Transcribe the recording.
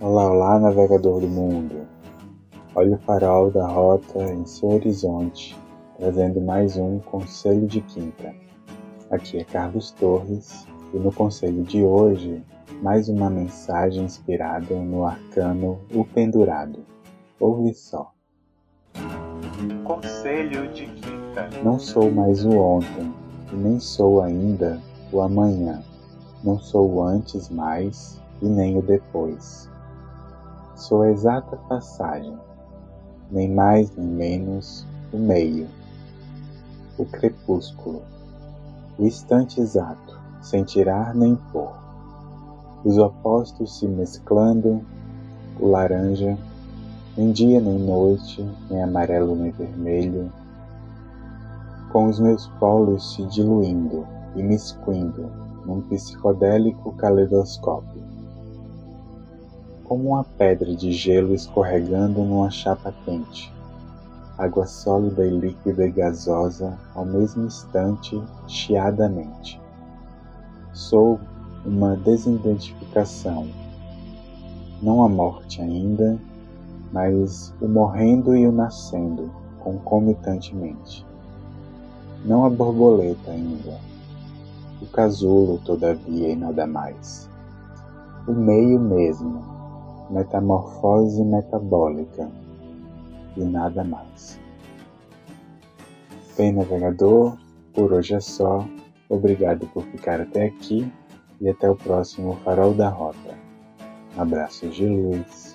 Olá, olá, navegador do mundo. Olha o farol da rota em seu horizonte, trazendo mais um Conselho de Quinta. Aqui é Carlos Torres e no conselho de hoje, mais uma mensagem inspirada no arcano O Pendurado. Ouve só. Conselho de Quinta. Não sou mais o ontem e nem sou ainda o amanhã. Não sou o antes mais e nem o depois. Sou a exata passagem, nem mais nem menos o meio, o crepúsculo, o instante exato, sem tirar nem pôr, os opostos se mesclando, o laranja, nem dia nem noite, nem amarelo nem vermelho, com os meus polos se diluindo e miscuindo num psicodélico caleidoscópio como uma pedra de gelo escorregando numa chapa quente, água sólida e líquida e gasosa ao mesmo instante, chiadamente. Sou uma desidentificação, não a morte ainda, mas o morrendo e o nascendo concomitantemente. Não a borboleta ainda, o casulo, todavia, e nada mais. O meio mesmo, metamorfose metabólica e nada mais. Bem, navegador, por hoje é só. Obrigado por ficar até aqui e até o próximo Farol da Rota. Abraços de luz.